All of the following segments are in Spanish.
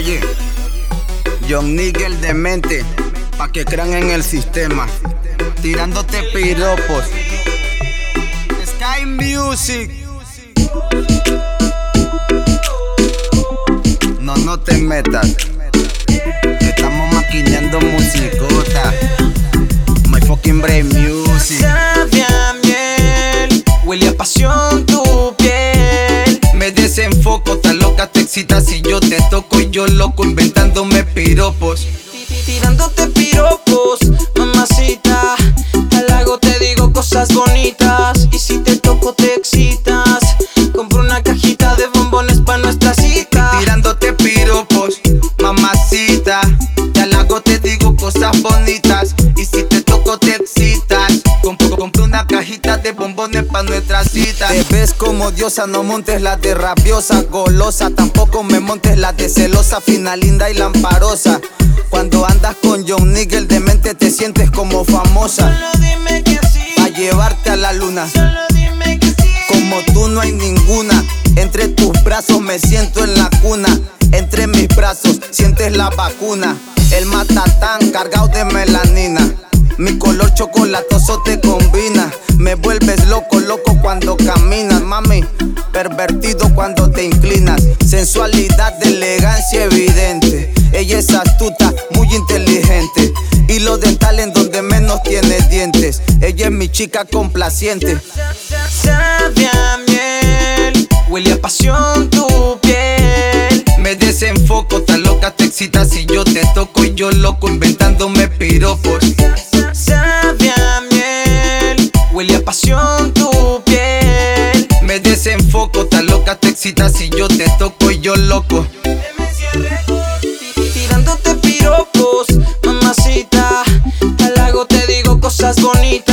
Oye, John Nigel demente, pa' que crean en el sistema. Tirándote piropos. Sky Music. No, no te metas. Inventándome piropos. Tirándote piropos, mamacita. Al hago te digo cosas bonitas. Y si te toco te excitas. Compro una cajita de bombones pa' nuestra cita. Tirándote piropos, mamacita. Te halago, te digo cosas bonitas. Y si pa' nuestra cita. Te ves como diosa, no montes la de rabiosa, golosa. Tampoco me montes la de celosa, fina, linda y lamparosa. Cuando andas con John Nigel de mente te sientes como famosa. Solo dime que sí. Pa' llevarte a la luna. Solo dime que sí. Como tú no hay ninguna. Entre tus brazos me siento en la cuna. Entre mis brazos sientes la vacuna. El matatán cargado de melanina. Mi color chocolatoso te combina. Me vuelves cuando caminas, mami. Pervertido cuando te inclinas. Sensualidad de elegancia evidente. Ella es astuta, muy inteligente. Hilo dental en donde menos tiene dientes. Ella es mi chica complaciente. Sabia miel, huele a pasión tu piel. Me desenfoco, tan loca te excitas si yo te toco y yo loco inventándome piropos. Tan loca te excitas si yo te toco y yo loco. Tirándote piropos, mamacita. Al hago te digo cosas bonitas.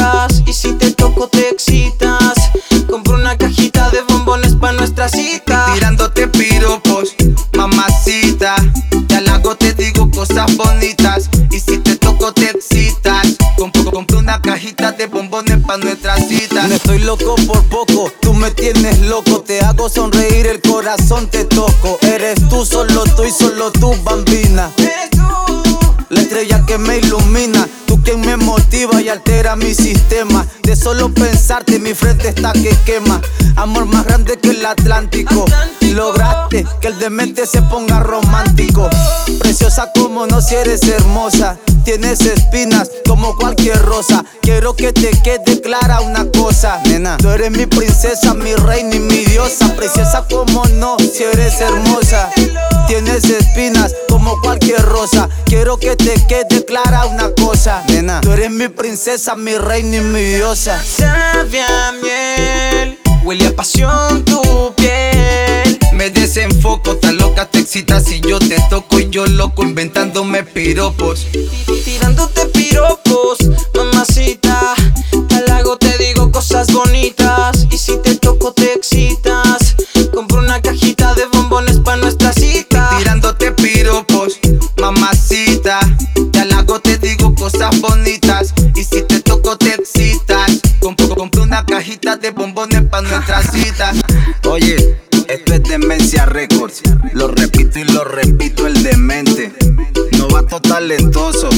De bombones pa' nuestra cita. No estoy loco por poco, tú me tienes loco. Te hago sonreír, el corazón te toco. Eres tú, solo tú y solo tú, bambina. Eres tú. La estrella que me ilumina, tú quien me motiva y altera mi sistema. De solo pensarte mi frente está que quema. Amor más grande que el Atlántico. Lograste que el demente se ponga romántico. Preciosa como no si eres hermosa. Tienes espinas como cualquier rosa. Quiero que te quede clara una cosa, nena. Tú eres mi princesa, mi reina y mi diosa. Preciosa como no si eres hermosa. Tienes espinas como cualquier rosa. Quiero que te quede clara una cosa, nena. Tú eres mi princesa, mi reina y mi diosa. Sabia miel, huele a pasión tu piel. Me desenfoco, tan loca te excitas si yo te toco y yo loco inventándome piropos. Tirándote piropos, bombones pa' nuestra cita. Oye, esto es Demencia Records. Lo repito y lo repito, el demente. Novato talentoso,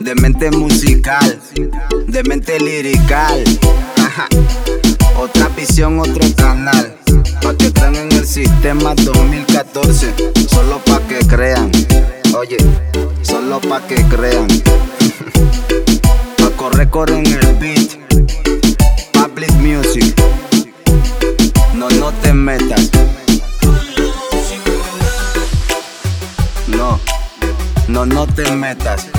demente musical, demente lirical. Otra visión, otro canal. Pa' que crean en el sistema 2014. Solo pa' que crean. Oye, solo pa' que crean. Paco Record en el No, te metas.